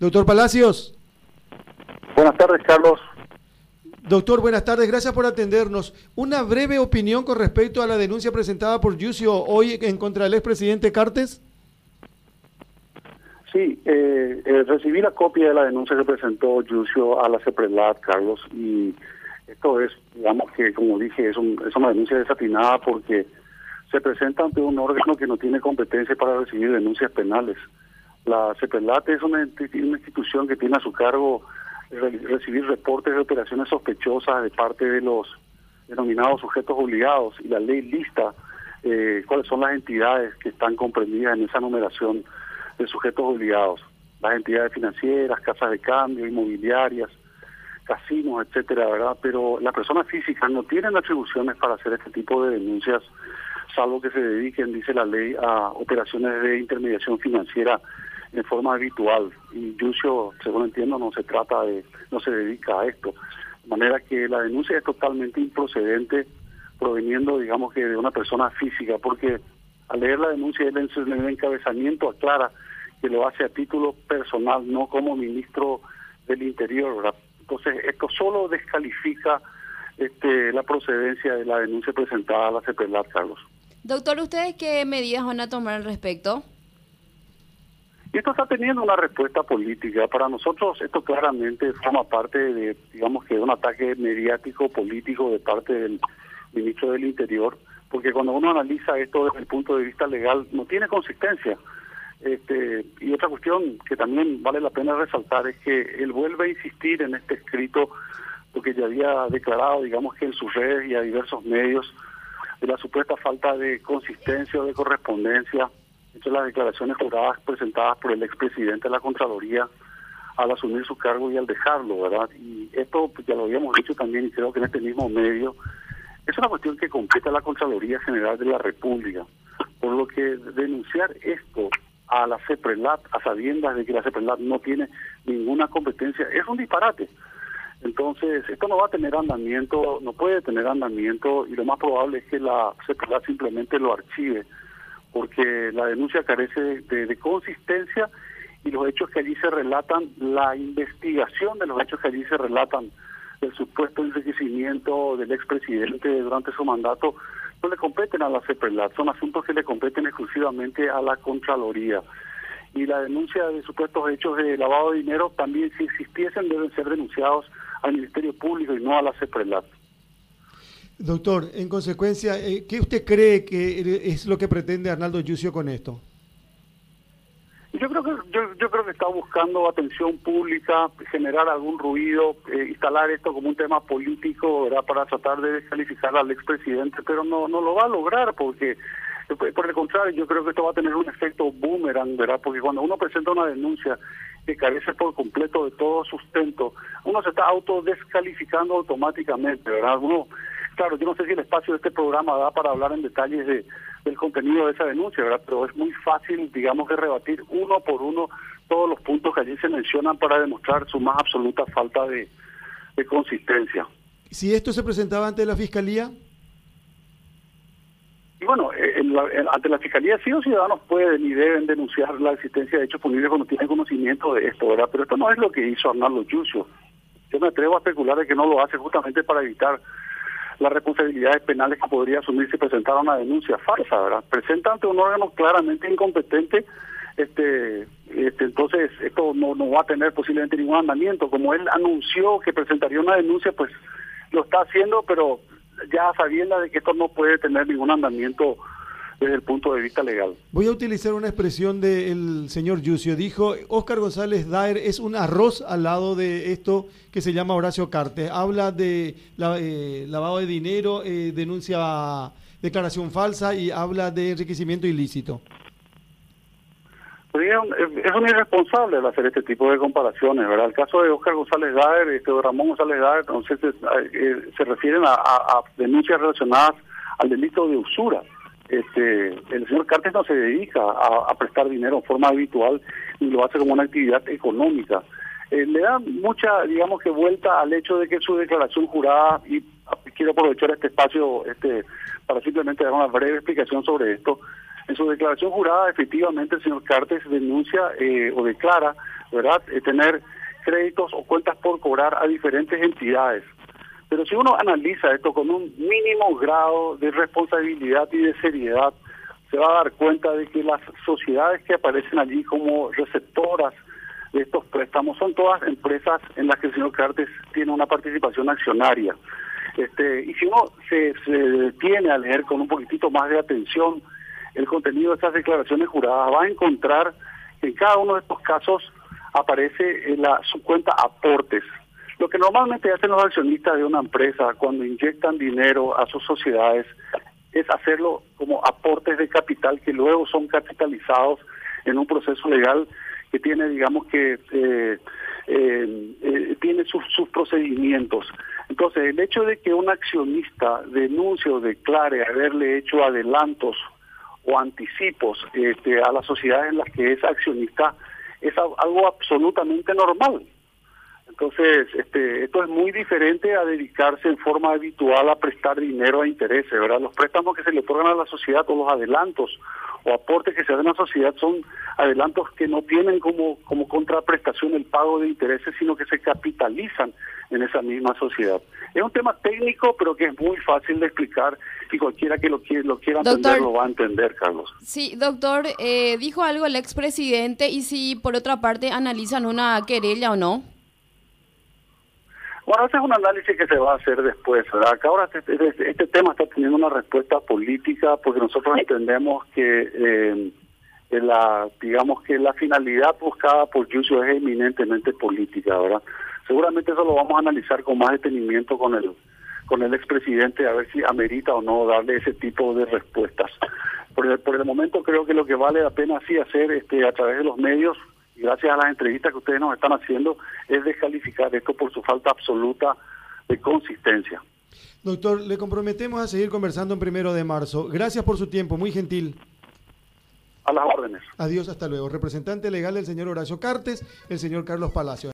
Doctor Palacios. Buenas tardes, Carlos. Doctor, buenas tardes, gracias por atendernos. Una breve opinión con respecto a la denuncia presentada por Yusio hoy en contra del expresidente Cartes. Sí, eh, eh, recibí la copia de la denuncia que presentó Yusio a la CEPRELAT, Carlos, y esto es, digamos que, como dije, es, es una denuncia desatinada porque se presenta ante un órgano que no tiene competencia para recibir denuncias penales. La CEPRELAT es una, institución que tiene a su cargo recibir reportes de operaciones sospechosas de parte de los denominados sujetos obligados y la ley lista eh, cuáles son las entidades que están comprendidas en esa numeración de sujetos obligados. Las entidades financieras, casas de cambio, inmobiliarias, casinos, etcétera, ¿verdad? Pero las personas físicas no tienen atribuciones para hacer este tipo de denuncias, salvo que se dediquen, dice la ley, a operaciones de intermediación financiera en forma habitual. Y Yucio, según entiendo, no se trata de, no se dedica a esto. De manera que la denuncia es totalmente improcedente proveniendo, digamos que de una persona física, porque al leer la denuncia en el encabezamiento aclara que lo hace a título personal, no como ministro del Interior. Entonces, esto solo descalifica este, la procedencia de la denuncia presentada a la CEPELAR, Carlos. Doctor, ¿ustedes qué medidas van a tomar al respecto? Y esto está teniendo una respuesta política. Para nosotros esto claramente forma parte de, digamos que un ataque mediático político de parte del ministro del Interior, porque cuando uno analiza esto desde el punto de vista legal no tiene consistencia. Este, y otra cuestión que también vale la pena resaltar es que él vuelve a insistir en este escrito, porque ya había declarado, digamos que en sus redes y a diversos medios, de la supuesta falta de consistencia o de correspondencia entre las declaraciones juradas presentadas por el expresidente de la Contraloría al asumir su cargo y al dejarlo, ¿verdad? Y esto pues, ya lo habíamos dicho también y creo que en este mismo medio es una cuestión que compete a la Contraloría General de la República, por lo que denunciar esto a la CEPRELAT, a sabiendas de que la CEPRELAT no tiene ninguna competencia, es un disparate. Entonces, esto no va a tener andamiento, no puede tener andamiento y lo más probable es que la CEPRELAT simplemente lo archive, porque la denuncia carece de, consistencia y los hechos que allí se relatan, la investigación de los hechos que allí se relatan del supuesto enriquecimiento del expresidente durante su mandato no le competen a la CEPRELAT, son asuntos que le competen exclusivamente a la Contraloría. Y la denuncia de supuestos hechos de lavado de dinero también, si existiesen, deben ser denunciados al Ministerio Público y no a la CEPRELAT. Doctor, en consecuencia, eh, ¿qué usted cree que es lo que pretende Arnaldo Yucio con esto? Yo creo que yo, yo creo que está buscando atención pública, generar algún ruido, eh, instalar esto como un tema político, ¿verdad? Para tratar de descalificar al expresidente, pero no no lo va a lograr porque eh, por el contrario, yo creo que esto va a tener un efecto boomerang, ¿verdad? Porque cuando uno presenta una denuncia que carece por completo de todo sustento, uno se está autodescalificando automáticamente, ¿verdad? Uno, claro, yo no sé si el espacio de este programa da para hablar en detalles de del contenido de esa denuncia, ¿verdad? Pero es muy fácil, digamos, que rebatir uno por uno todos los puntos que allí se mencionan para demostrar su más absoluta falta de, consistencia. Si esto se presentaba ante la Fiscalía, y bueno, eh, ante la Fiscalía sí los ciudadanos pueden y deben denunciar la existencia de hechos punibles cuando tienen conocimiento de esto, ¿verdad? Pero esto no es lo que hizo Arnaldo Yucio. Yo me atrevo a especular de que no lo hace justamente para evitar las responsabilidades penales que podría asumir si presentara una denuncia falsa, ¿verdad? Presenta ante un órgano claramente incompetente, este, este entonces esto no, no va a tener posiblemente ningún andamiento. Como él anunció que presentaría una denuncia, pues lo está haciendo, pero ya sabiendo de que esto no puede tener ningún andamiento desde el punto de vista legal. Voy a utilizar una expresión del señor Yucio. Dijo, Oscar González Daer es un arroz al lado de esto que se llama Horacio Cartes. Habla de eh, lavado de dinero, eh, denuncia declaración falsa y habla de enriquecimiento ilícito. Pues es un irresponsable el hacer este tipo de comparaciones, ¿verdad? El caso de Oscar González Daer, este, Ramón González Daer, entonces eh, se refieren a denuncias relacionadas al delito de usura este, el señor Cartes no se dedica a, prestar dinero en forma habitual y lo hace como una actividad económica. Eh, le da mucha, digamos que vuelta al hecho de que su declaración jurada, y quiero aprovechar este espacio este para simplemente dar una breve explicación sobre esto, en su declaración jurada efectivamente el señor Cartes denuncia eh, o declara ¿verdad? Eh, tener créditos o cuentas por cobrar a diferentes entidades. Pero si uno analiza esto con un mínimo grado de responsabilidad y de seriedad, se va a dar cuenta de que las sociedades que aparecen allí como receptoras de estos préstamos son todas empresas en las que el señor Cartes tiene una participación accionaria. Este, y si uno se, se detiene a leer con un poquitito más de atención el contenido de estas declaraciones juradas, va a encontrar que en cada uno de estos casos aparece en la, su cuenta aportes. Lo que normalmente hacen los accionistas de una empresa cuando inyectan dinero a sus sociedades es hacerlo como aportes de capital que luego son capitalizados en un proceso legal que tiene, digamos que, eh, eh, eh, tiene sus, sus procedimientos. Entonces, el hecho de que un accionista denuncie o declare haberle hecho adelantos o anticipos este, a las sociedades en las que es accionista es algo absolutamente normal. Entonces, este, esto es muy diferente a dedicarse en forma habitual a prestar dinero a intereses, ¿verdad? Los préstamos que se le otorgan a la sociedad o los adelantos o aportes que se hacen a la sociedad son adelantos que no tienen como, como contraprestación el pago de intereses, sino que se capitalizan en esa misma sociedad. Es un tema técnico, pero que es muy fácil de explicar y cualquiera que lo, quiera, lo quiera entender lo va a entender, Carlos. Sí, doctor, eh, dijo algo el expresidente y si por otra parte analizan una querella o no. Bueno, ese es un análisis que se va a hacer después, ¿verdad? Acá ahora este, este, este tema está teniendo una respuesta política porque nosotros entendemos que eh, la, digamos que la finalidad buscada por Yusio es eminentemente política, ¿verdad? Seguramente eso lo vamos a analizar con más detenimiento con el con el expresidente a ver si amerita o no darle ese tipo de respuestas. Por el, por el momento creo que lo que vale la pena sí hacer este a través de los medios gracias a las entrevistas que ustedes nos están haciendo, es descalificar esto por su falta absoluta de consistencia. Doctor, le comprometemos a seguir conversando en primero de marzo. Gracias por su tiempo, muy gentil. A las órdenes. Adiós, hasta luego. Representante legal del señor Horacio Cartes, el señor Carlos Palacio.